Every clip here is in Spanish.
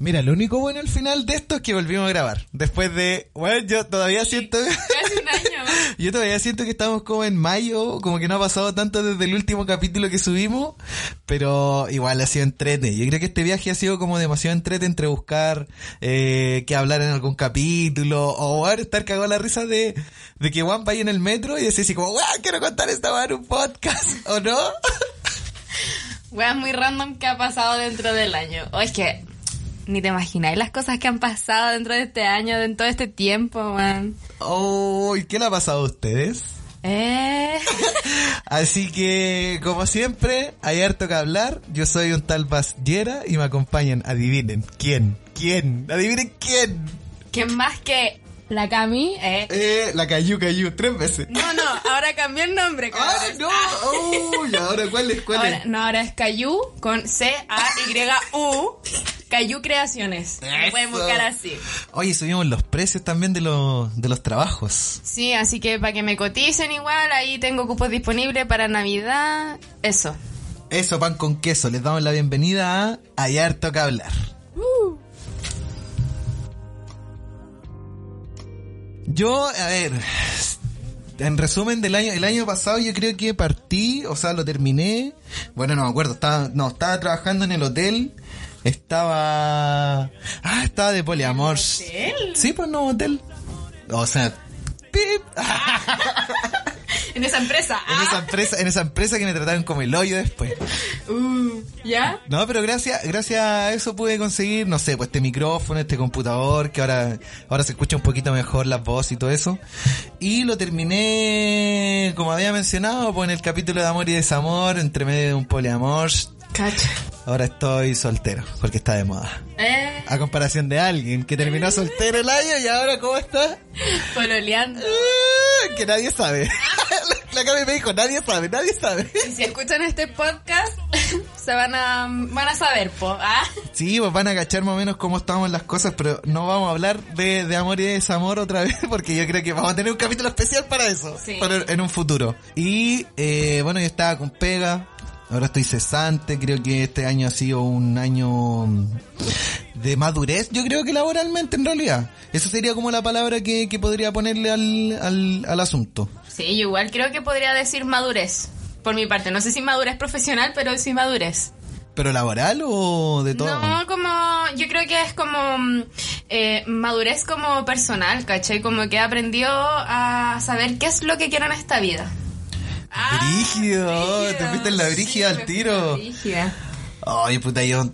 Mira, lo único bueno al final de esto es que volvimos a grabar. Después de, bueno, yo todavía siento, Casi un año. yo todavía siento que estamos como en mayo, como que no ha pasado tanto desde el último capítulo que subimos, pero igual ha sido entrete. Yo creo que este viaje ha sido como demasiado entrete entre buscar eh, que hablar en algún capítulo o bueno, estar cagado a la risa de, de que Juan vaya en el metro y decir así como, weón, quiero contar esta weá en un podcast, ¿o no? Weas muy random que ha pasado dentro del año. O es que ni te imagináis las cosas que han pasado dentro de este año, dentro de este tiempo, man. Oh, ¿y qué le ha pasado a ustedes? Eh. Así que, como siempre, hay harto que hablar. Yo soy un tal Yera y me acompañan. Adivinen, ¿quién? ¿Quién? Adivinen quién. ¿Quién más que la Cami? Eh. Eh, la Cayu Cayu, tres veces. No, no, ahora cambió el nombre, ¡Ah, no! Oh, ¿Y ahora cuál es? ¿Cuál Ahora, es? no, ahora es Cayu con C-A-Y-U. Cayu Creaciones. Eso. pueden buscar así. Oye, subimos los precios también de los, de los trabajos. Sí, así que para que me coticen igual, ahí tengo cupos disponibles para Navidad. Eso. Eso, pan con queso. Les damos la bienvenida a Hay harto que hablar. Yo, a ver, en resumen del año, el año pasado yo creo que partí, o sea, lo terminé. Bueno, no me acuerdo, estaba, no, estaba trabajando en el hotel. Estaba, ah, estaba de poliamor. hotel? Sí, pues no, hotel. O sea, pip. En esa empresa. En esa empresa, en esa empresa que me trataron como el hoyo después. Uh, ¿Ya? No, pero gracias, gracias a eso pude conseguir, no sé, pues este micrófono, este computador, que ahora, ahora se escucha un poquito mejor la voz y todo eso. Y lo terminé, como había mencionado, pues en el capítulo de amor y desamor, entre medio de un poliamor. Cacha. Ahora estoy soltero, porque está de moda. Eh, A comparación de alguien que terminó soltero el año y ahora ¿cómo está? pololeando. Ah, Que nadie sabe. La Cami me dijo, nadie sabe, nadie sabe. Y si escuchan este podcast, se van a, van a saber, po. ¿ah? Sí, pues van a cachar más o menos cómo estamos las cosas, pero no vamos a hablar de, de amor y de desamor otra vez, porque yo creo que vamos a tener un capítulo especial para eso, Sí. para- en un futuro. Y, eh, bueno, yo estaba con pega, ahora estoy cesante, creo que este año ha sido un año de madurez, yo creo que laboralmente en realidad. Esa sería como la palabra que, que podría ponerle al, al, al asunto. Sí, yo igual creo que podría decir madurez. Por mi parte, no sé si madurez profesional, pero sí madurez. ¿Pero laboral o de todo? No, como, yo creo que es como mm, eh, madurez como personal, ¿cachai? Como que he aprendido a saber qué es lo que quiero en esta vida. Ah, Brígido, te fuiste en la brígida sí, al tiro. en brígida. Ay, puta, yo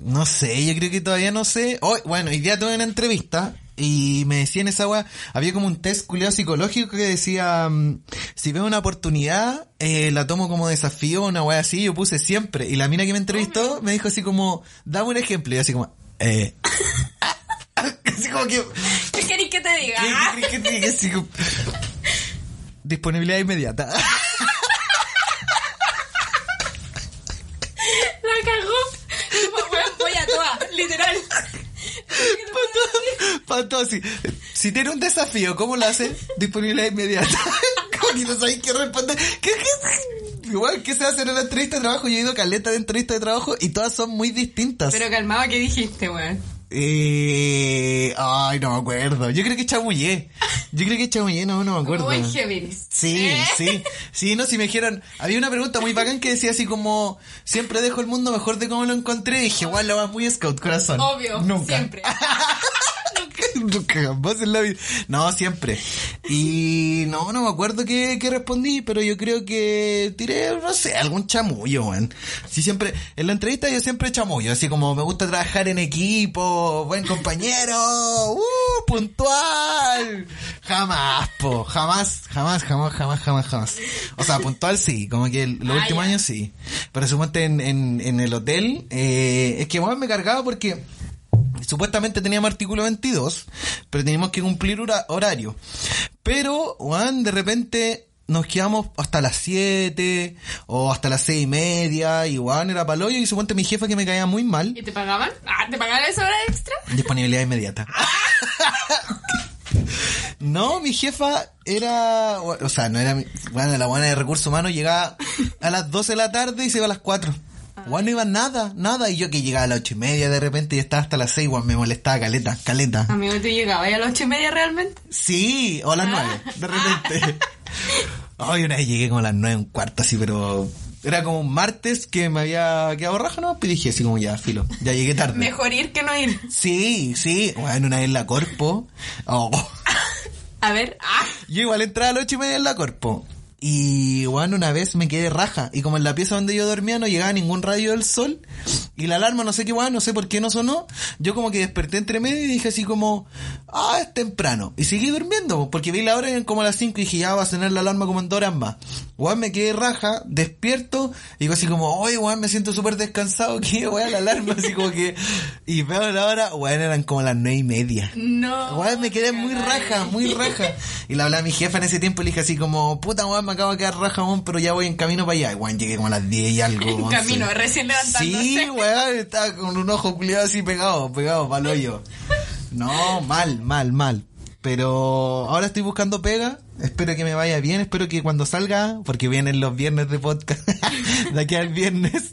no sé, yo creo que todavía no sé. Hoy, bueno, hoy día tuve una entrevista y me decían esa weá, había como un test culiado psicológico que decía, mm, si veo una oportunidad, eh, la tomo como desafío, una weá así, yo puse siempre. Y la mina que me entrevistó me dijo así como, dame un ejemplo, y así como, eh... así como que... ¿Qué queréis que te diga? ¿qué- Ah, qué- qué- qué- qué- así como- Disponibilidad inmediata. La cagó. Como, weón, voy a toda, literal. Así. Si tiene un desafío, ¿cómo lo hace? Disponibilidad inmediata. Como que no sabéis qué responder. ¿Qué, qué, igual, ¿qué se hace en la entrevista de trabajo? Yo he ido caleta de entrevista de trabajo y todas son muy distintas. Pero calmado, ¿qué dijiste, weón? Eh, ay, no me acuerdo. Yo creo que chamullé. Yo creo que chamullé, no, no me acuerdo. Géminis. Sí, ¿Eh? sí, sí, no, si me dijeron, había una pregunta muy bacán que decía así como, siempre dejo el mundo mejor de cómo lo encontré, y dije, igual lo vas muy scout, corazón. Obvio, Nunca. siempre. Nunca jamás en la vida. No, siempre. Y no, no me acuerdo qué, qué respondí, pero yo creo que tiré, no sé, algún chamullo, man. Sí, siempre, en la entrevista yo siempre chamullo, así como me gusta trabajar en equipo, buen compañero, uh, puntual. Jamás, po, jamás, jamás, jamás, jamás, jamás, jamás. O sea, puntual sí, como que el- los Ah, últimos años sí. Pero suponte en, en, en el hotel, eh, es que bueno, me cargaba porque supuestamente teníamos artículo 22, pero teníamos que cumplir hora- horario. Pero, Juan, de repente nos quedamos hasta las 7 o hasta las seis y media y Juan era paloyo y suponte mi jefa que me caía muy mal. ¿Y te pagaban? Ah, ¿te pagaban esa hora extra? Disponibilidad inmediata. No, mi jefa era, o sea, no era, mi- bueno, la buena de recursos humanos llegaba a las 12 de la tarde y se iba a las 4. Weón, no iba nada, nada. Y yo que llegaba a las ocho y media de repente y estaba hasta las seis, weón, me molestaba caleta, caleta. Amigo, ¿tú llegabas a las ocho y media realmente? Sí, o a las nueve, de repente. Ay, una vez llegué como a las nueve, un cuarto así, pero era como un martes que me había quedado raja, ¿no? Pues dije así como ya, filo, ya llegué tarde. Mejor ir que no ir. Sí, sí, bueno, una vez en la corpo. Oh. A ver, ah. Yo igual entraba a las ocho y media en la corpo. Y bueno, una vez me quedé raja. Y como en la pieza donde yo dormía no llegaba ningún rayo del sol. Y la alarma, no sé qué, bueno, no sé por qué no sonó. Yo como que desperté entre medio y dije así como, ah, es temprano. Y seguí durmiendo, porque vi la hora eran como a las 5 y dije, ya va a sonar la alarma como en dos horas más. Weón, me quedé raja, despierto, y digo así como, oye, weón, me siento súper descansado, que weón, la alarma, así como que, y veo la hora, weón, eran como las nueve y media. No. Weón, me quedé muy raja, muy raja. Y le hablaba a mi jefa en ese tiempo y le dije así como, puta weón, me acabo de quedar raja, weón, pero ya voy en camino para allá. Weón, llegué como a las 10 y algo. En 11. camino, recién levantándose. Sí, weón, estaba con un ojo culiado así pegado, pegado para el hoyo. No, mal, mal, mal. Pero ahora estoy buscando pega. Espero que me vaya bien. Espero que cuando salga, porque vienen los viernes de podcast, de aquí al viernes.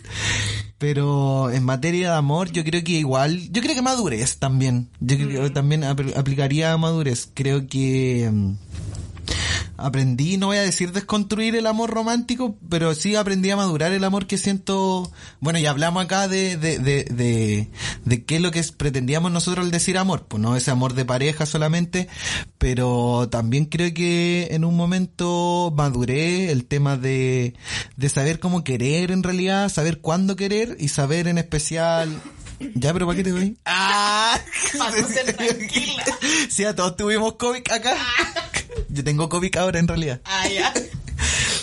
Pero en materia de amor, yo creo que igual, yo creo que madurez también. Yo creo que también apl- aplicaría madurez. Creo que mm, aprendí, no voy a decir desconstruir el amor romántico, pero sí aprendí a madurar el amor que siento. Bueno, ya hablamos acá de, de, de, de, de qué es lo que pretendíamos nosotros al decir amor, pues no ese amor de pareja solamente, pero también creo que en un momento maduré el tema de, de saber cómo querer en realidad, saber cuándo querer y saber en especial. Ya, pero ¿para qué te doy? ¡Ah! Para no ser tranquila. Sí, a todos tuvimos COVID acá. Yo tengo COVID ahora en realidad. Ah, ya.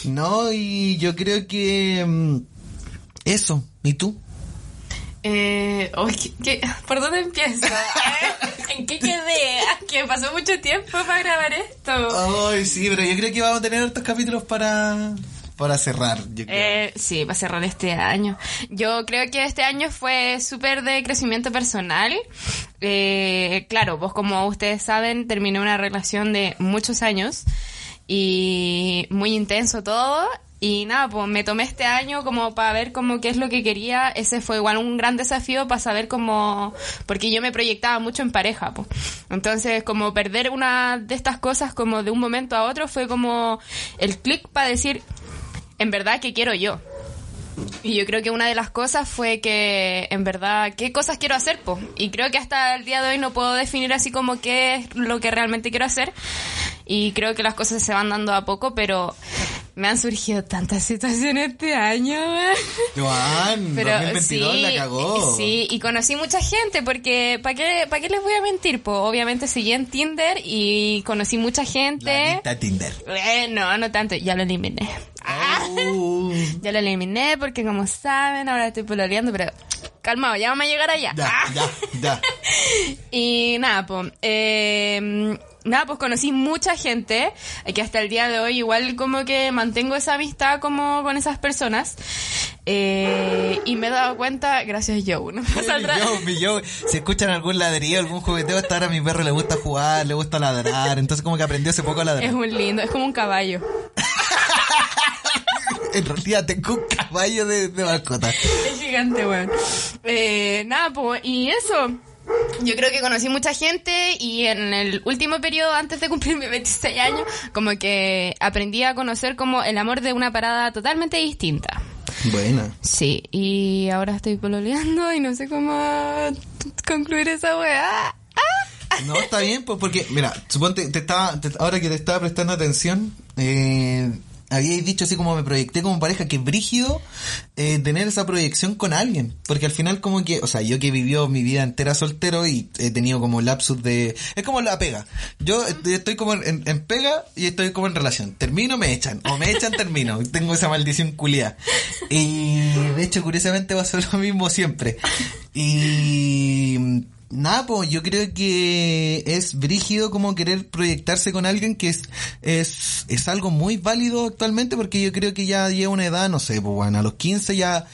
No, y yo creo que mm, eso. ¿Y tú? Eh, uy, ¿qué- qué- por dónde empiezo? ¿Eh? ¿En qué quedé? Ah, Que pasó mucho tiempo para grabar esto. Ay, sí, pero yo creo que vamos a tener otros capítulos para para cerrar. Yo creo. Eh, sí, va a cerrar este año. Yo creo que este año fue súper de crecimiento personal. Eh, claro, vos como ustedes saben, terminé una relación de muchos años y muy intenso todo. Y nada, pues me tomé este año como para ver como qué es lo que quería. Ese fue igual un gran desafío para saber cómo, porque yo me proyectaba mucho en pareja, pues. Entonces, como perder una de estas cosas como de un momento a otro fue como el clic para decir, en verdad, ¿qué quiero yo? Y yo creo que una de las cosas fue que, en verdad, ¿qué cosas quiero hacer? Po? Y creo que hasta el día de hoy no puedo definir así como qué es lo que realmente quiero hacer. Y creo que las cosas se van dando a poco, pero me han surgido tantas situaciones este año. weón. Joan, Pero 2022 sí, la cagó. sí, y conocí mucha gente porque ¿para qué, ¿para qué les voy a mentir? Pues obviamente seguí en Tinder y conocí mucha La gente. lista Tinder. Eh, no, no tanto, ya lo eliminé. Uh, Ya lo eliminé porque como saben, ahora estoy pololeando, pero calmado, ya vamos a llegar allá. ya, ya, ya. Y nada, pues, eh, nada, pues conocí mucha gente, que hasta el día de hoy igual como que mantengo esa amistad como con esas personas. Eh, y me he dado cuenta, gracias Joe, ¿no? Mi yo, mi yo. Si escuchan algún ladrillo, algún jugueteo, hasta ahora a mi perro le gusta jugar, le gusta ladrar. Entonces como que aprendió hace poco a Es ladrar. muy lindo, es como un caballo. En realidad tengo un caballo de, de mascota. Es gigante, weón. Eh, nada, pues, y eso. Yo creo que conocí mucha gente y en el último periodo, antes de cumplir mis 26 años, como que aprendí a conocer como el amor de una parada totalmente distinta. Buena. Sí, y ahora estoy pololeando y no sé cómo concluir esa weá. No, está bien, pues porque, mira, suponte, te estaba, te- ahora que te estaba prestando atención, eh, habíais dicho así como me proyecté como pareja, que es brígido eh, tener esa proyección con alguien. Porque al final como que, o sea, yo que vivió mi vida entera soltero y he tenido como lapsus de... Es como la pega. Yo estoy, como en, en pega y estoy como en relación. Termino, me echan. O me echan, termino. Tengo esa maldición culia. Y de hecho, curiosamente va a ser lo mismo siempre. Y... Nada, pues yo creo que es brígido como querer proyectarse con alguien que es, es, es algo muy válido actualmente porque yo creo que ya lleva una edad, no sé, pues bueno, a los 15 ya,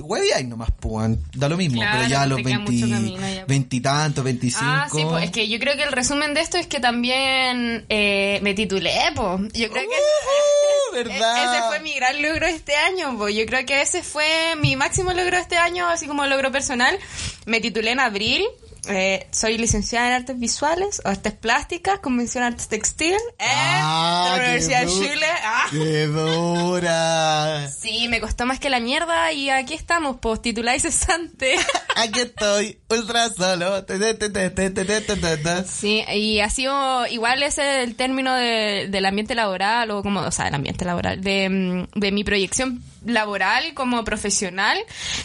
huevi hay nomás, pues da lo mismo, Claro, pero ya a los te queda 20, mucho camino ya, pues. veintitantos, 25. Ah, sí, pues es que yo creo que el resumen de esto es que también eh, me titulé, pues. Yo creo que... ¿verdad? Ese fue mi gran logro este año, po. yo creo que ese fue mi máximo logro este año, así como logro personal. Me titulé en abril, eh, soy licenciada en artes visuales, artes plásticas, convención artes textil, eh, ah, de la Universidad de Chile. Ah. ¡Qué dura! Sí, me costó más que la mierda y aquí estamos, post titular y cesante. aquí estoy, ultra solo. sí, y ha sido igual ese el término de, del ambiente laboral o como, o sea, el ambiente laboral, de, mm, de mi proyección laboral como profesional.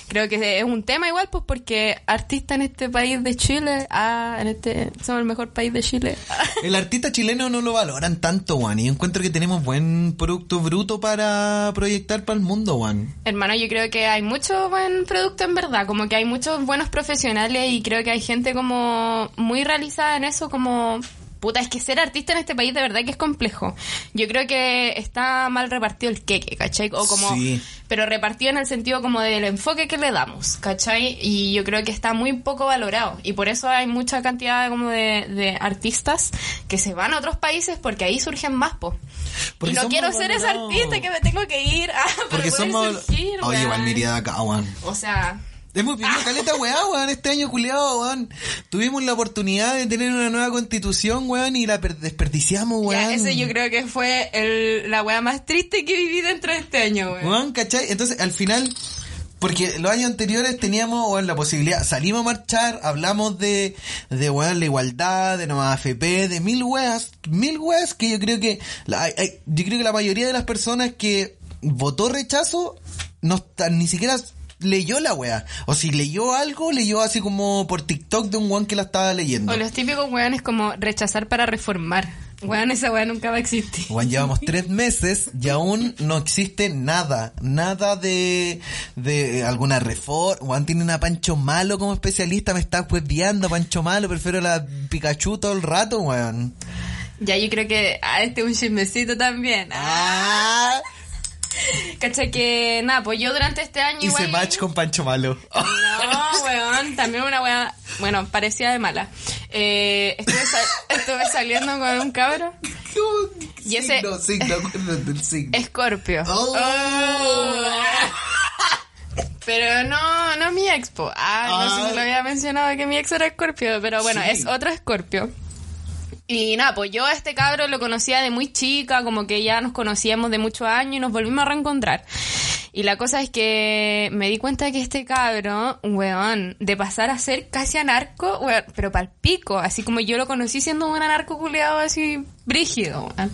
Creo que es un tema igual, pues porque artista en este país de Chile, ah, en este, somos el mejor país de Chile. El artista chileno no lo valoran tanto, Juan. Y encuentro que tenemos buen producto bruto para proyectar para el mundo, Juan. Hermano, yo creo que hay mucho buen producto en verdad, como que hay muchos buenos profesionales y creo que hay gente como muy realizada en eso, como... Puta, es que ser artista en este país de verdad que es complejo. Yo creo que está mal repartido el queque, ¿cachai? O como... Sí. Pero repartido en el sentido como del enfoque que le damos, ¿cachai? Y yo creo que está muy poco valorado. Y por eso hay mucha cantidad como de, de artistas que se van a otros países porque ahí surgen más, po. Porque y no quiero ser esa valorados. artista que me tengo que ir a para Porque poder somos... surgir, Oye, igual me iría de acá. O sea, Hemos vivido caleta, weá, weón, este año culiado, weón. Tuvimos la oportunidad de tener una nueva constitución, weón, y la per- desperdiciamos, weón. ya ese yo creo que fue el, la wea más triste que viví dentro de este año, weón. Weón, ¿cachai? Entonces, al final, porque los años anteriores teníamos, weón, la posibilidad, salimos a marchar, hablamos de, de, weón, la igualdad, de nueva AFP, de mil weas, mil weas que yo creo que, la, yo creo que la mayoría de las personas que votó rechazo, no está- ni siquiera leyó la wea. O si leyó algo, leyó así como por TikTok de un weón que la estaba leyendo. O los típicos weones como rechazar para reformar. Weón, esa wea nunca va a existir. Juan, llevamos tres meses y aún no existe nada, nada de, de alguna reforma. Juan tiene a Pancho Malo como especialista, me está viendo Pancho Malo, prefiero la Pikachu todo el rato, weón. Ya yo creo que a este es un chismecito también. Ah, ¿Cachai? Que nada, pues yo durante este año hice igual... match con Pancho Malo. No, weón, también una wea, bueno, parecía de mala. Eh, estuve, estuve saliendo con un cabro, Y ese- Signo, signo, acuérdate del signo. Escorpio. Oh. Pero no, no mi expo. Ah, no sé Ah. si lo había mencionado que mi ex era Escorpio, pero bueno, Sí. es otro Escorpio. Y nada, pues yo a este cabro lo conocía de muy chica, como que ya nos conocíamos de muchos años y nos volvimos a reencontrar. Y la cosa es que me di cuenta que este cabro, weón, de pasar a ser casi anarco, weón, pero pal pico, así como yo lo conocí siendo un anarco culeado así brígido, weón.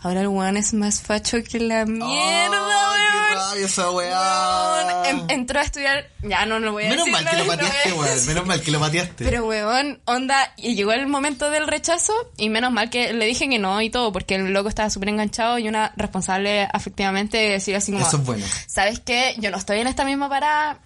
Ahora el weón es más facho que la mierda, Oh, weón. esa Weón, em- entró a estudiar, ya no lo voy a Menos decir. mal que lo no pateaste, weón. Menos mal que lo pateaste. Pero weón, onda, y llegó el momento del rechazo y menos mal que le dije que no y todo, porque el loco estaba súper enganchado y una responsable afectivamente decía así como, Eso es bueno. ¿sabes qué? Yo no estoy en esta misma parada,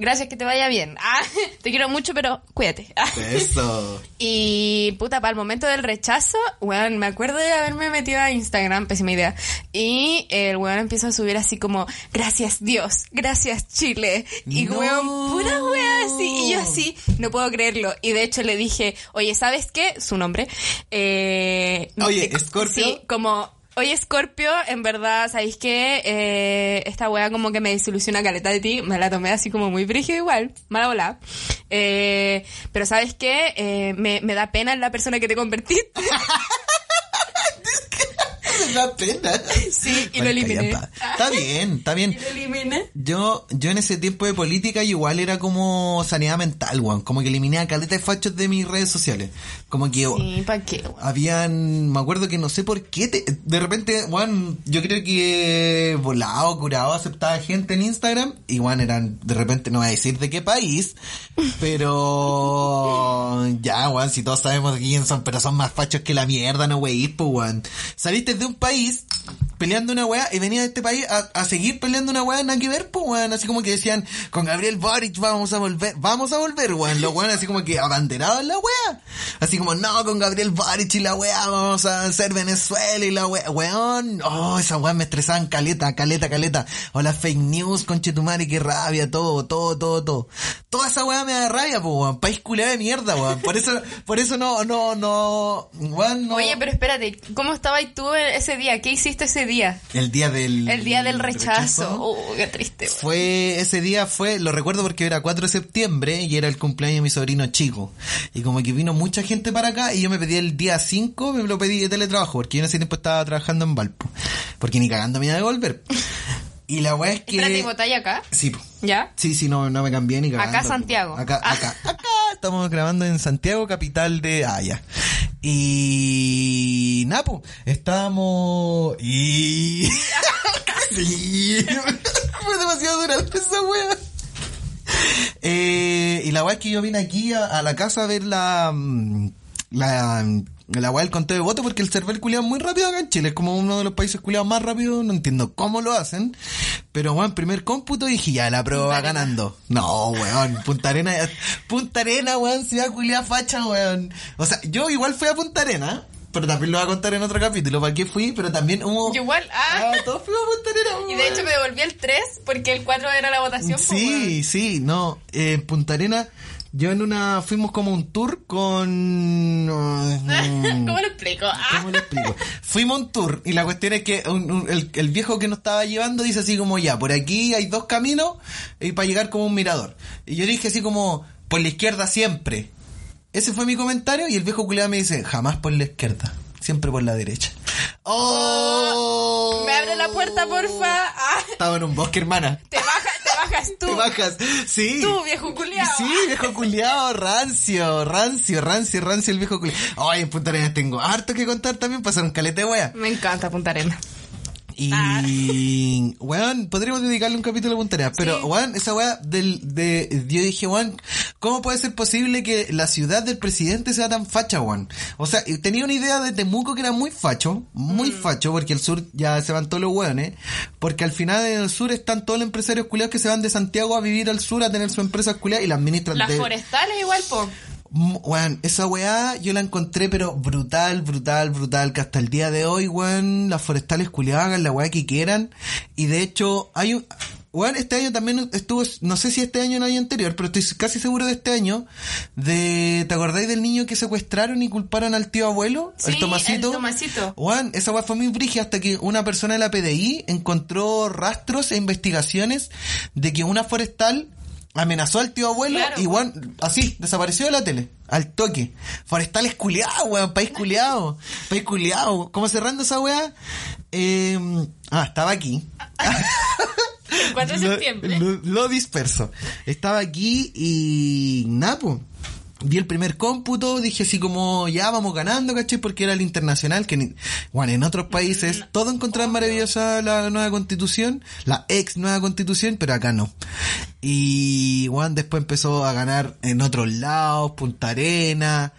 gracias que te vaya bien. Ah, te quiero mucho, pero cuídate. Ah. Eso. Y puta, para el momento del rechazo, weón, me acuerdo de haberme metido a Instagram, pésima idea. Y el weón empieza a subir así como, gracias Dios, gracias Chile. Y No. weón, pura weón así. Y yo así, no puedo creerlo. Y de hecho le dije, oye, ¿sabes qué? Su nombre. Eh, Oye, ¿Scorpio? Sí, como... Oye, Scorpio, en verdad, ¿sabéis qué? Eh, esta wea como que me desilusiona caleta de ti. Me la tomé así como muy brígida igual. Mala bola. Eh, pero ¿sabes qué? Eh, me, me da pena en la persona que te convertiste. Da pena. Sí, y lo eliminé. Está bien, está bien. Lo eliminé. Yo, yo en ese tiempo de política igual era como sanidad mental, weón. Como que eliminé a caleta de fachos de mis redes sociales. Como que Sí, ¿para qué? weón? habían, me acuerdo que no sé por qué, te- de repente, weón, yo creo que volado, curado, aceptaba gente en Instagram. Y weón, eran, de repente, no voy a decir de qué país, pero ya, weón, si todos sabemos de quién son, pero son más fachos que la mierda, no pues weón. Saliste de un país peleando una weá y venía de este país a, seguir peleando una weá, nada que ver, weón. Así como que decían, con Gabriel Boric vamos a volver, vamos a volver, weón. Los weón así como que abanderados en la weá. Así como, no, con Gabriel Boric y la weá vamos a hacer Venezuela y la weá. Weón, oh, esa weá me estresaban caleta, caleta, caleta. O las fake news, conchetumare, qué rabia, todo, todo, todo, todo. Toda esa weá me da rabia, pues weón. País culiado de mierda, weón. Por eso, por eso no, no, no, weón, no. Oye, pero espérate, ¿cómo estabas tú ese día? ¿Qué hiciste ese día? El día del... El día del rechazo. Oh, qué triste. Fue, ese día fue, lo recuerdo porque era 4 de septiembre y era el cumpleaños de mi sobrino chico. Y como que vino mucha gente para acá y yo me pedí el día 5, me lo pedí de teletrabajo, porque yo en ese tiempo estaba trabajando en Valpo. Porque ni cagando me iba a devolver. Y la weá es que... Espérate, ¿y botáis acá? Sí, po. ¿Ya? Sí, sí, no, no me cambié ni cagando. Acá, Santiago. Acá, Ah. acá, acá. Estamos grabando en Santiago, capital de Haya. Y... Napo, estábamos... Y... sí. Fue demasiado dura esa wea. Eh, y la weá es que yo vine aquí a, a la casa a ver la... mm, La... La weá del conteo de votos porque el server culiado es muy rápido acá en Chile. Es como uno de los países culiados más rápidos. No entiendo cómo lo hacen. Pero weón, primer cómputo dije ya, la prueba ganando. No, weón. Punta Arena, Punta Arena, weón, ciudad culiada facha, weón. O sea, yo igual fui a Punta Arena. Pero también lo voy a contar en otro capítulo. ¿Para qué fui? Pero también hubo... Yo igual, ah. Ah, todos fuimos a Punta Y de hecho me devolví el 3 porque el 4 era la votación. Sí, sí, no. Eh, en Punta Arena, yo en una, fuimos como un tour con... ¿Cómo lo explico? Ah. ¿Cómo lo explico? Fuimos un tour y la cuestión es que un- un- el, el viejo que nos estaba llevando dice así como ya, por aquí hay dos caminos y para llegar como un mirador. Y yo dije así como, por la izquierda siempre. Ese fue mi comentario y el viejo culiado me dice, jamás por la izquierda, siempre por la derecha. ¡Oh! Me abre la puerta, porfa. Ah, Estaba en un bosque, hermana. te bajas, te bajas tú. Te bajas. Sí. Tú, viejo culiao. Sí, viejo culiao, rancio, rancio, rancio, rancio el viejo culiao. Ay, en Punta Arenas tengo harto que contar también, pasaron calete de wea. Me encanta Punta Arena. Y, weón, podríamos dedicarle un capítulo a Punta Arenas, pero, Sí. weón, esa weá del, de, yo dije, weón, ¿cómo puede ser posible que la ciudad del presidente sea tan facha, weón? O sea, tenía una idea de Temuco que era muy facho, muy facho, porque el sur ya se van todos los weones, porque al final en el sur están todos los empresarios culiados que se van de Santiago a vivir al sur a tener su empresa culiada y la administran Las de... forestales igual, po. Weón, esa weá yo la encontré pero brutal, brutal, brutal, que hasta el día de hoy, weón, las forestales culiadas hagan la weá que quieran. Y de hecho, hay un... Weón, este año también estuvo, no sé si este año o el año anterior, pero estoy casi seguro de este año, de, ¿te acordáis del niño que secuestraron y culparon al tío abuelo? Sí, el Tomasito. el Tomasito. Juan, esa weá fue muy brigia hasta que una persona de la PDI encontró rastros e investigaciones de que una forestal amenazó al tío abuelo Claro. y Juan, así, desapareció de la tele, al toque. Forestales culiados, weón, país culiado, país culiado. ¿Cómo cerrando esa weá? Eh, ah, estaba aquí. El 4 de Lo- septiembre. Lo, lo disperso. Estaba aquí y Napo. Vi el primer cómputo, dije así como, ya vamos ganando, ¿cachai? Porque era el internacional, que, ni- bueno, en otros países todo encontraban maravillosa la nueva constitución, la ex nueva constitución, pero acá no. Y Juan después empezó a ganar en otros lados, Punta Arena,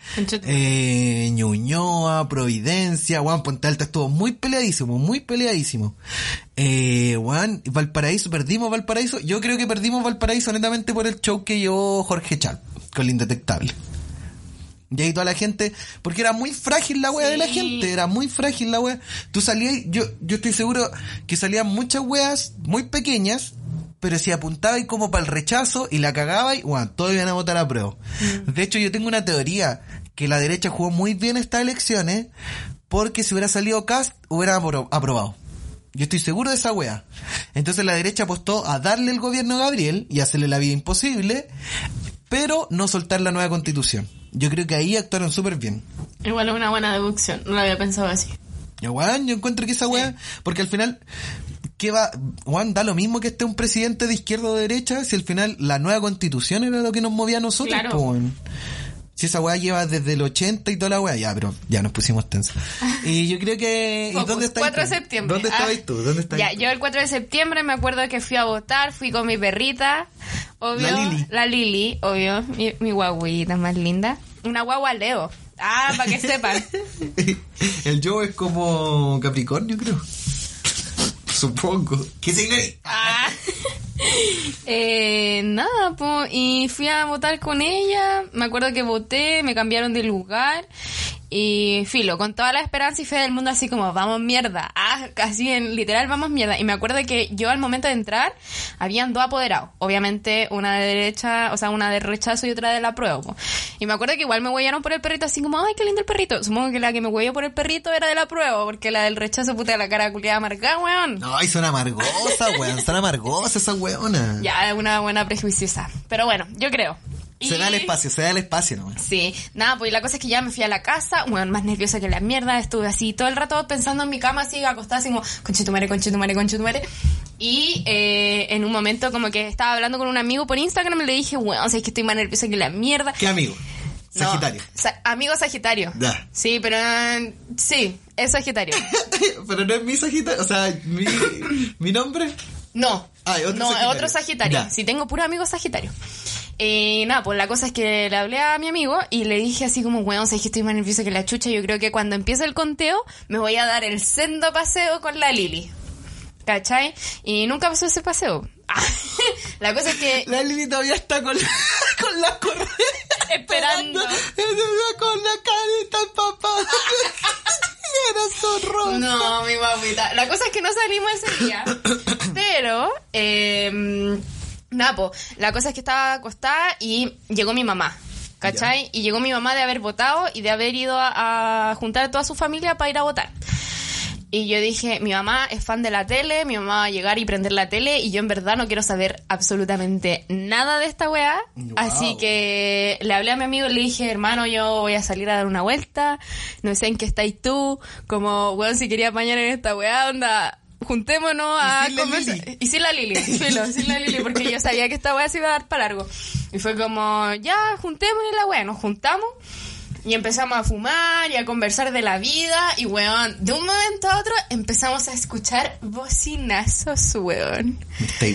eh, Ñuñoa, Providencia, Juan Ponte Alta estuvo muy peleadísimo, muy peleadísimo. Eh, Juan, Valparaíso, perdimos Valparaíso. Yo creo que perdimos Valparaíso netamente por el show que llevó Jorge Chal, con la indetectable. Y ahí toda la gente, porque era muy frágil la wea de la gente, era muy frágil la wea. Tú salías, yo, yo estoy seguro que salían muchas weas muy pequeñas, pero si apuntabais como para el rechazo y la cagabais, bueno, todos iban a votar a prueba. De hecho, yo tengo una teoría que la derecha jugó muy bien estas elecciones, porque si hubiera salido Cast, hubiera apro- aprobado. Yo estoy seguro de esa wea. Entonces la derecha apostó a darle el gobierno a Gabriel y hacerle la vida imposible, pero no soltar la nueva constitución. Yo creo que ahí actuaron súper bien. Igual es una buena deducción. No lo había pensado así. Ya, weón, yo encuentro que esa weá, porque al final, ¿qué va? Weón, da lo mismo que esté un presidente de izquierda o de derecha, si al final la nueva constitución era lo que nos movía a nosotros, Claro. weón. Si esa weá lleva desde el 80 y toda la weá, ya, pero ya nos pusimos tensos. Y yo creo que... ¿Y Focus, dónde estabas 4 de septiembre. ¿Dónde Ah. estabas tú? ¿Dónde estabas Ya, tú? yo el 4 de septiembre me acuerdo que fui a votar, fui con mi perrita, obvio. La Lili. La Lili, obvio, mi, mi guaguita más linda. Una guagua Leo. Ah, para que sepan. el yo es como Capricornio, creo. Supongo. ¿Qué signo? Ah. Eh, nada, po, y fui a votar con ella. Me acuerdo que voté, me cambiaron de lugar. Y filo, con toda la esperanza y fe del mundo, así como, vamos mierda. Ah, casi en literal, vamos mierda. Y me acuerdo que yo al momento de entrar, habían dos apoderados. Obviamente, una de derecha, o sea, una de rechazo y otra de la prueba. po. Y me acuerdo que igual me huellaron por el perrito, así como, ay, qué lindo el perrito. Supongo que la que me huelló por el perrito era de la prueba, porque la del rechazo, puta, la cara culiada marcada, weón. No, y son amargosas, weón. Son amargosas esas weonas. Ya, una buena prejuiciosa. Pero bueno, yo creo. Se da el espacio, se da el espacio nomás. Sí, nada, pues la cosa es que ya me fui a la casa, bueno, más nerviosa que la mierda, estuve así todo el rato pensando en mi cama, así acostada, así como, conchetumare, conchetumare, conchetumare. Y eh, en un momento como que estaba hablando con un amigo por Instagram y le dije, bueno, o sea, es que estoy más nerviosa que la mierda. ¿Qué amigo? No, Sagitario. sa- amigo Sagitario. Ya. Sí, pero eh, sí, es Sagitario. Pero no es mi Sagitario, o sea, mi, mi nombre. No, Ah, otro no, Sagitario. otro Sagitario. Ya. Sí, tengo puro amigo Sagitario. Eh, nada, pues la cosa es que le hablé a mi amigo y le dije así como, weón, sabes que estoy más nerviosa que la chucha. Yo creo que cuando empiece el conteo me voy a dar el sendo paseo con la Lili. ¿Cachai? Y nunca pasó ese paseo. la cosa es que La Lili todavía está con la, con la correa. Esperando. Con la carita el papá. Era zorro. No, mi mamita. La cosa es que no salimos ese día. Pero, eh, nada, po, la cosa es que estaba acostada y llegó mi mamá. ¿Cachai? Y llegó mi mamá de haber votado y de haber ido a, a juntar a toda su familia para ir a votar. Y yo dije, mi mamá es fan de la tele, mi mamá va a llegar y prender la tele y yo en verdad no quiero saber absolutamente nada de esta weá. Wow. Así que le hablé a mi amigo y le dije, hermano, yo voy a salir a dar una vuelta, no sé en qué estáis tú, como, weón, si quería apañar en esta weá, onda, juntémonos a Y conversar. Lili. Y sin la Lili, filo, sin la Lili, porque yo sabía que esta weá se iba a dar para largo. Y fue como, ya, juntémonos la weá, nos juntamos. Y empezamos a fumar y a conversar de la vida. Y, weón, de un momento a otro empezamos a escuchar bocinazos, weón.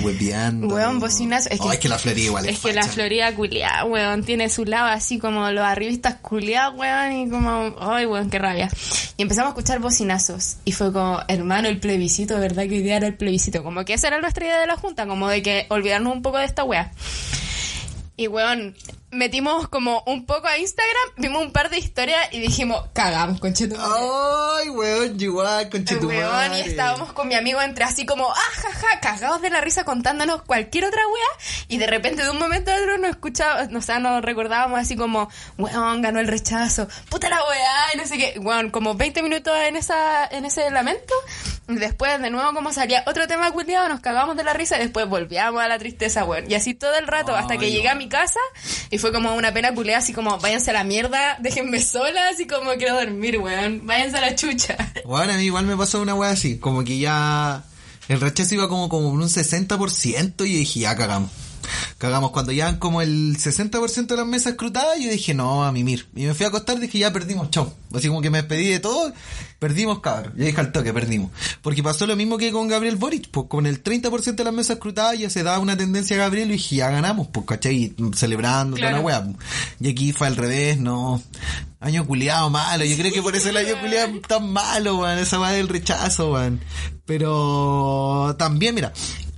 Hueveando. Weón, bocinazo. Es que, es que la Florida igual es Es que la. Florida culiada, weón, tiene su lado así como los arribistas culiados, weón, y como, ay, weón, qué rabia. Y empezamos a escuchar bocinazos. Y fue como, hermano, el plebiscito, ¿verdad que hoy día era el plebiscito? Como que esa era nuestra idea de la junta, como de que olvidarnos un poco de esta wea. Y weón, metimos como un poco a Instagram, vimos un par de historias y dijimos, cagamos, concheto. Ay, weón, igual, con Weón, y estábamos con mi amigo entre así como, ah, jaja, cagados de la risa contándonos cualquier otra wea. Y de repente de un momento a otro nos escuchábamos, o sea, nos recordábamos así como, weón, ganó el rechazo, puta la wea, y no sé qué. Weón, como 20 minutos en esa, en ese lamento. Y después de nuevo como salía otro tema culiado, nos cagamos de la risa y después volvíamos a la tristeza, weón. Y así todo el rato, hasta que llegué a mi casa y fue como una pena culiada, así como, váyanse a la mierda, déjenme sola, así como quiero dormir, weón. Váyanse a la chucha. Bueno, a mí igual me pasó una wea así, como que ya el rechazo iba como, como un 60% y dije, ya cagamos. Cagamos cuando ya como el 60% de las mesas escrutadas, yo dije, no, a mimir. Y me fui a acostar, dije, ya perdimos, chau. Así como que me despedí de todo, perdimos, cabrón. Yo dije al toque, perdimos. Porque pasó lo mismo que con Gabriel Boric, pues con el 30% de las mesas escrutadas ya se daba una tendencia a Gabriel y dije, ya ganamos, pues, ¿cachai? Y Celebrando, toda la Claro. wea. Y aquí fue al revés, no. Año culiado malo. Yo creo que por eso el año culiado tan malo, weón. Esa weá del rechazo, weón. Pero también, mira,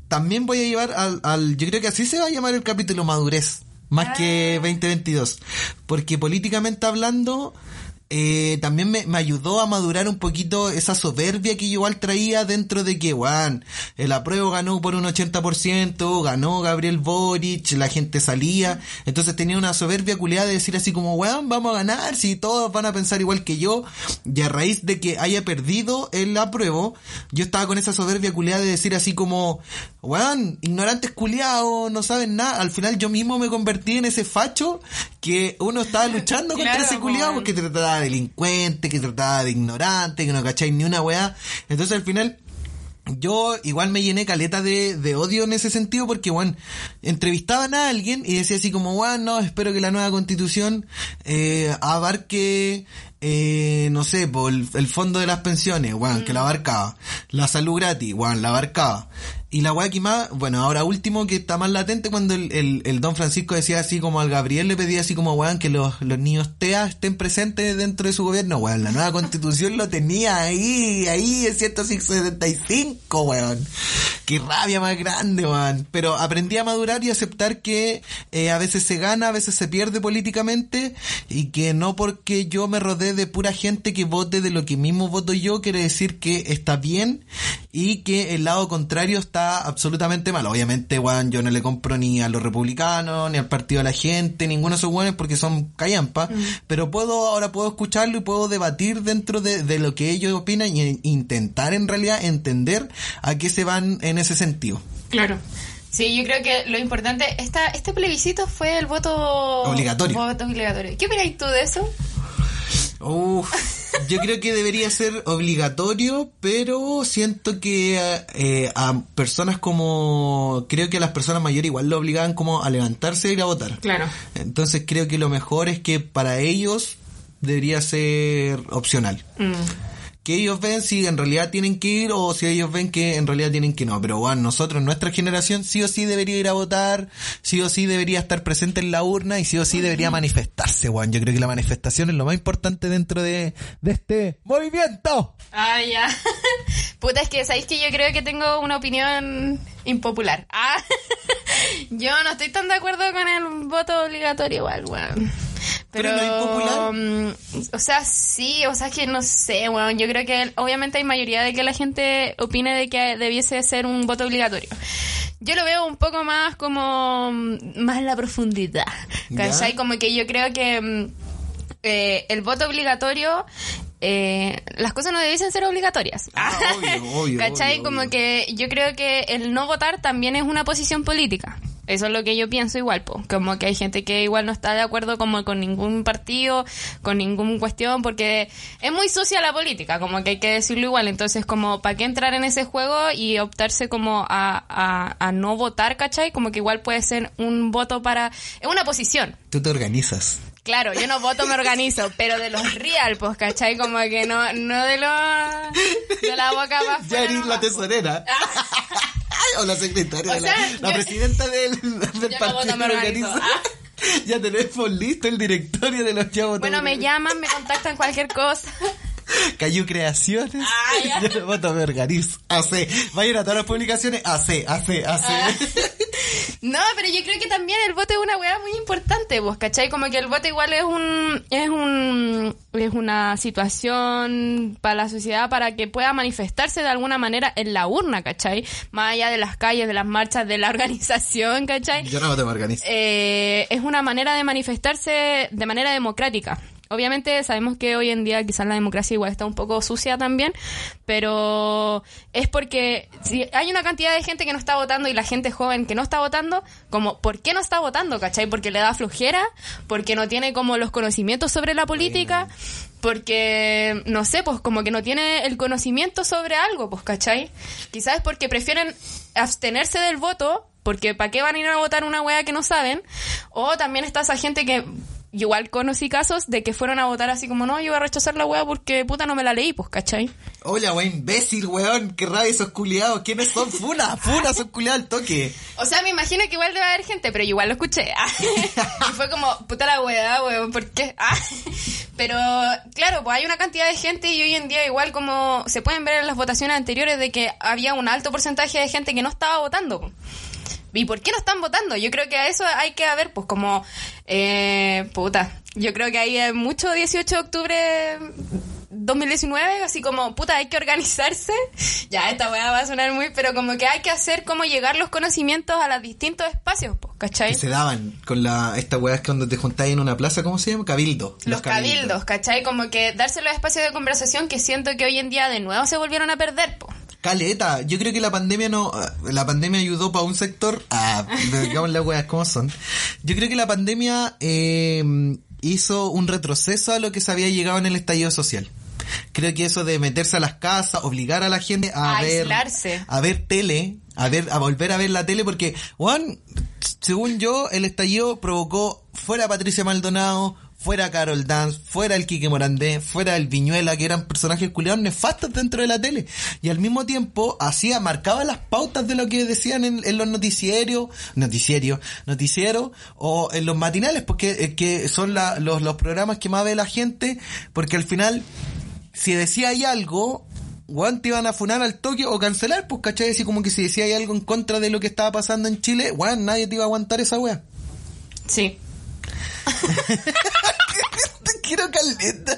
también voy a llevar al, al. Yo creo que así se va a llamar el capítulo madurez. Más que 2022. Porque políticamente hablando. Eh, también me, me ayudó a madurar un poquito esa soberbia que yo igual traía dentro de que, weón, el apruebo ganó por un 80%, ganó Gabriel Boric, la gente salía, entonces tenía una soberbia culiada de decir así como, weón, vamos a ganar, si todos van a pensar igual que yo, y a raíz de que haya perdido el apruebo, yo estaba con esa soberbia culiada de decir así como, weón, ignorantes culiados, no saben nada, al final yo mismo me convertí en ese facho que uno estaba luchando contra Claro, ese culiado porque te trataba de delincuente, que trataba de ignorante, que no cacháis ni una weá, entonces al final yo igual me llené caleta de, de odio en ese sentido porque, bueno, entrevistaban a alguien y decía así como, bueno, no, espero que la nueva constitución eh, abarque, eh, no sé, por el, el fondo de las pensiones, bueno, que la abarcaba. La salud gratis, bueno, la abarcaba. Y la weá que más, bueno, ahora último que está más latente cuando el, el, don Francisco decía así como al Gabriel le pedía así como weón que los, los niños TEA estén presentes dentro de su gobierno, weón. La nueva constitución lo tenía ahí, ahí en 175, weón. Qué rabia más grande, weón. Pero aprendí a madurar y aceptar que eh, a veces se gana, a veces se pierde políticamente y que no porque yo me rodee de pura gente que vote de lo que mismo voto yo quiere decir que está bien y que el lado contrario está absolutamente mal. Obviamente, weón, yo no le compro ni a los republicanos, ni al partido de la gente, ninguno de esos weones porque son callampa, pero puedo, ahora puedo escucharlo y puedo debatir dentro de, de lo que ellos opinan y intentar en realidad entender a qué se van en ese sentido. Claro. Sí, yo creo que lo importante, esta, este plebiscito fue el voto Obligatorio. Voto obligatorio. ¿Qué opinas tú de eso? Uf, yo creo que debería ser obligatorio, pero siento que eh, a personas como, creo que a las personas mayores igual lo obligaban como a levantarse y ir a votar. Claro. Entonces creo que lo mejor es que para ellos debería ser opcional. Mm. Que ellos ven si en realidad tienen que ir o si ellos ven que en realidad tienen que no. Pero bueno, nosotros, nuestra generación, sí o sí debería ir a votar, sí o sí debería estar presente en la urna y sí o sí debería manifestarse, Juan. Yo creo que la manifestación es lo más importante dentro de, de este movimiento. Ah, ya. Puta, es que sabéis que yo creo que tengo una opinión impopular. Ah, yo no estoy tan de acuerdo con el voto obligatorio igual, weón. Pero, no es popular. mm, o sea, sí, o sea, es que no sé, weón. Yo creo que obviamente hay mayoría de que la gente opine de que debiese ser un voto obligatorio. Yo lo veo un poco más como mm, más en la profundidad. ¿Cachai? Como que yo creo que mm, eh, el voto obligatorio eh, las cosas no debiesen ser obligatorias. Ah, obvio, obvio, ¿Cachai? obvio, Como que yo creo que el no votar también es una posición política. Eso es lo que yo pienso igual, po. como que hay gente que igual no está de acuerdo como con ningún partido, con ninguna cuestión, porque es muy sucia la política, como que hay que decirlo igual. Entonces, como, ¿para qué entrar en ese juego y optarse como a, a, a no votar, ¿cachai? Como que igual puede ser un voto para... Es una posición. Tú te organizas. Claro, yo no voto, me organizo, pero de los real, pues, ¿cachai? Como que no, no de los... de la boca más Ya eres la tesorera. o la secretaria, O de la, la yo- presidenta del, del no partido organizo. organiza. Ya tenemos listo el directorio de los chavos. Bueno, me llaman, me contactan cualquier cosa. Cayó Creaciones. Ah, ya. Yo voto me organizo. AC. Vayan a todas las publicaciones. AC, AC, AC. Ah. No, pero yo creo que también el voto es una weá muy importante, vos, ¿cachai? Como que el voto igual es un, es un, es una situación para la sociedad para que pueda manifestarse de alguna manera en la urna, ¿cachai? Más allá de las calles, de las marchas, de la organización, ¿cachai? Yo no voto me organizo. eh, es una manera de manifestarse de manera democrática. Obviamente sabemos que hoy en día quizás la democracia igual está un poco sucia también, pero es porque si hay una cantidad de gente que no está votando y la gente joven que no está votando, como ¿por qué no está votando? ¿Cachai? Porque le da flojera, porque no tiene como los conocimientos sobre la política, porque no sé, pues como que no tiene el conocimiento sobre algo, pues ¿cachai? Quizás es porque prefieren abstenerse del voto porque ¿para qué van a ir a votar una wea que no saben? O también está esa gente que igual conocí casos de que fueron a votar así como, no, yo voy a rechazar la wea porque puta no me la leí, pues, ¿cachai? Hola, wey, imbécil, weón. Qué rabia esos culiados. ¿Quiénes son? Funa, funa, son culiados al toque. O sea, me imagino que igual debe haber gente, pero yo igual lo escuché. y fue como, puta la wea, weón, ¿por qué? Ah. Pero, claro, pues hay una cantidad de gente y hoy en día igual como se pueden ver en las votaciones anteriores de que había un alto porcentaje de gente que no estaba votando. ¿Y por qué no están votando? Yo creo que a eso hay que ver, pues como, eh, puta, yo creo que hay mucho 18 de octubre 2019, así como, puta, hay que organizarse. Ya, esta weá va a sonar muy, pero como que hay que hacer como llegar los conocimientos a los distintos espacios, pues, ¿cachai? Que se daban con la, esta weá es cuando te juntáis en una plaza, ¿cómo se llama? Cabildo. Los cabildos, ¿cachai? Como que darse los espacios de conversación que siento que hoy en día de nuevo se volvieron a perder, pues. Caleta, yo creo que la pandemia no, la pandemia ayudó para un sector, ah, digamos las weas como son. Yo creo que la pandemia eh, hizo un retroceso a lo que se había llegado en el estallido social. Creo que eso de meterse a las casas, obligar a la gente a A ver, aislarse. a ver tele, a ver, a volver a ver la tele, porque, Juan, según yo, el estallido provocó fuera Patricia Maldonado, fuera Carol Dance, fuera el Quique Morandé, fuera el Viñuela, que eran personajes culiados nefastos dentro de la tele. Y al mismo tiempo hacía, marcaba las pautas de lo que decían en, los noticieros, noticieros, noticieros, o en los matinales, porque eh, que son los, los programas que más ve la gente, porque al final, si decía hay algo, weón, te iban a funar al toque o cancelar, pues, ¿cachai? Así como que si decía hay algo en contra de lo que estaba pasando en Chile, weón, nadie te iba a aguantar esa weá. Sí. Te quiero caleta.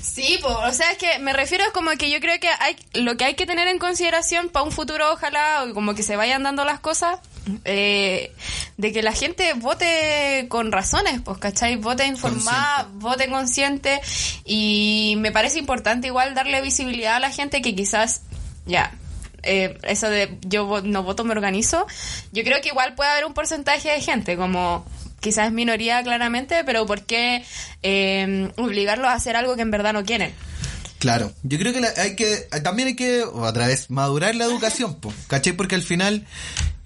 Sí, pues, o sea, es que me refiero como que yo creo que hay lo que hay que tener en consideración para un futuro, ojalá, como que se vayan dando las cosas, eh, de que la gente vote con razones, pues, ¿cachai? Vote informada, vote consciente y me parece importante igual darle visibilidad a la gente que quizás, ya, eh, eso de yo no voto, me organizo, yo creo que igual puede haber un porcentaje de gente como quizás minoría claramente, pero ¿por qué eh, obligarlos a hacer algo que en verdad no quieren? Claro, yo creo que hay que, también hay que, otra vez, madurar la educación, po, ¿cachai? Porque al final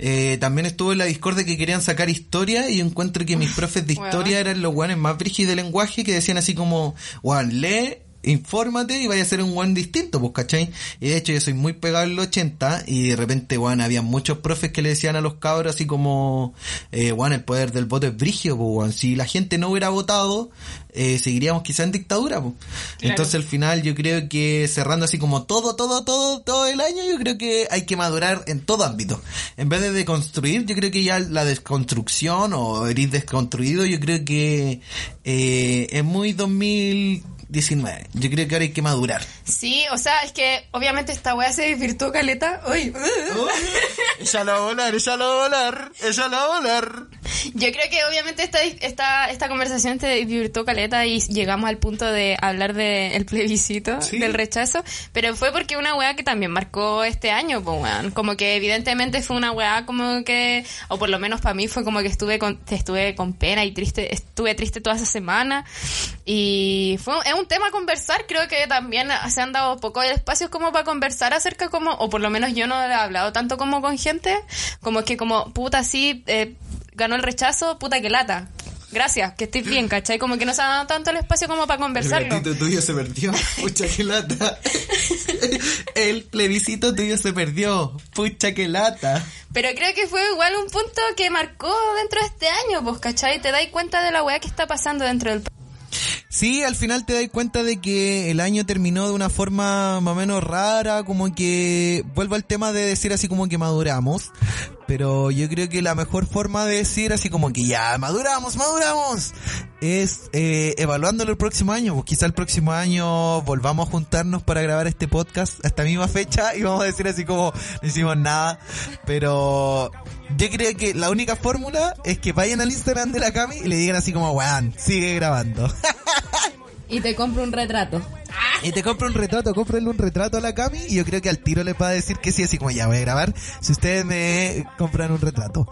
eh, también estuvo en la discordia que querían sacar historia y encuentro que mis profes de historia eran los guanes más brígidos de lenguaje que decían así como, Juan, lee infórmate y vaya a ser un one distinto, pues, ¿cachai? Y de hecho yo soy muy pegado en los 80 y de repente, bueno, había muchos profes que le decían a los cabros así como, eh, bueno, el poder del voto es brigio, pues, si la gente no hubiera votado, eh, seguiríamos quizá en dictadura, pues. Entonces al final yo creo que cerrando así como todo, todo, todo, todo el año, yo creo que hay que madurar en todo ámbito. En vez de deconstruir, yo creo que ya la desconstrucción o eres desconstruido, yo creo que eh, es muy 2000 19. Yo creo que ahora hay que madurar. Sí, o sea, es que obviamente esta weá se desvirtuó caleta. Uy. ella la va a volar, ella la va a volar, ella la va a volar. Yo creo que obviamente esta, esta, esta conversación se desvirtuó caleta y llegamos al punto de hablar del plebiscito, del rechazo, pero fue porque una weá que también marcó este año, pues weón. Como que evidentemente fue una weá como que, o por lo menos para mí fue como que estuve con, estuve con pena y triste, estuve triste toda esa semana y fue, un tema a conversar, creo que también se han dado poco de espacios como para conversar acerca como, o por lo menos yo no he hablado tanto como con gente, como que como, puta, sí, eh, ganó el rechazo, puta que lata. Gracias, que estoy bien, ¿cachai? Como que no se ha dado tanto el espacio como para conversarlo. El plebiscito tuyo se perdió, pucha que lata. el plebiscito tuyo se perdió, pucha que lata. Pero creo que fue igual un punto que marcó dentro de este año, pues, ¿cachai? Te dais cuenta de la weá que está pasando dentro del Sí, al final te das cuenta de que el año terminó de una forma más o menos rara, como que vuelvo al tema de decir así como que maduramos, pero yo creo que la mejor forma de decir así como que ya maduramos, maduramos, es eh, evaluándolo el próximo año. Pues quizá el próximo año volvamos a juntarnos para grabar este podcast a esta misma fecha y vamos a decir así como no hicimos nada, pero yo creo que la única fórmula es que vayan al Instagram de la Cami y le digan así como, weón, sigue grabando. Y te compro un retrato. Y te compro un retrato, cómprenle un retrato a la Cami y yo creo que al tiro le va a decir que sí, así como ya voy a grabar si ustedes me compran un retrato.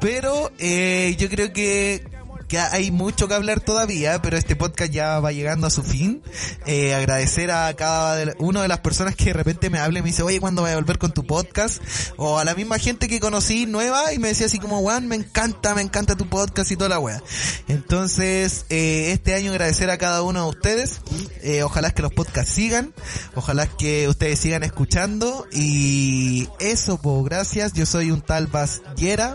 Pero eh, yo creo que que hay mucho que hablar todavía, pero este podcast ya va llegando a su fin. Eh, agradecer a cada una de las personas que de repente me hable y me dice, oye, ¿cuándo voy a volver con tu podcast? O a la misma gente que conocí nueva y me decía así como, Juan, me encanta, me encanta tu podcast y toda la wea. Entonces, eh, este año agradecer a cada uno de ustedes. Eh, ojalá que los podcasts sigan. Ojalá que ustedes sigan escuchando. Y eso, pues, gracias. Yo soy un tal Bas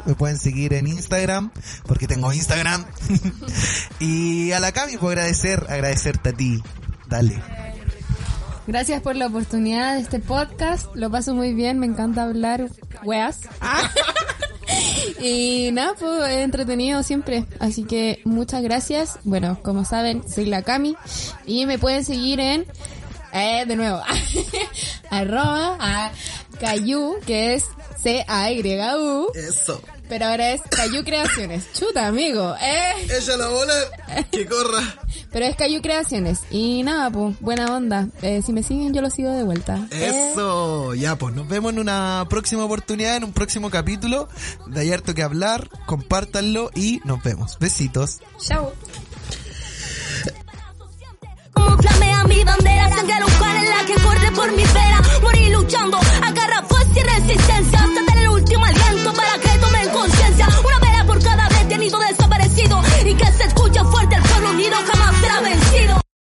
Me pueden seguir en Instagram, porque tengo Instagram. y a la Cami, puedo agradecer, agradecerte a ti. Dale. Gracias por la oportunidad de este podcast. Lo paso muy bien, me encanta hablar weas. y nada, pues entretenido siempre. Así que muchas gracias. Bueno, como saben, soy la Cami. Y me pueden seguir en, eh, de nuevo, arroba a Cayu, que es C-A-Y-U. Eso. Pero ahora es Cayu Creaciones. Chuta, amigo. Eh. Ella la bola, que corra. Pero es Cayu Creaciones. Y nada, pues, buena onda. Eh, si me siguen, yo lo sigo de vuelta. Eso, ya, pues, nos vemos en una próxima oportunidad, en un próximo capítulo. De hay harto que hablar, compártanlo y nos vemos. Besitos. Chao. Como flamea mi bandera, sangre en la que corre por mi vera. Morir luchando, agarra fuerza y resistencia último aliento para que tomen conciencia. Una vela por cada vez tenido desaparecido y que se escuche fuerte el pueblo unido jamás será vencido.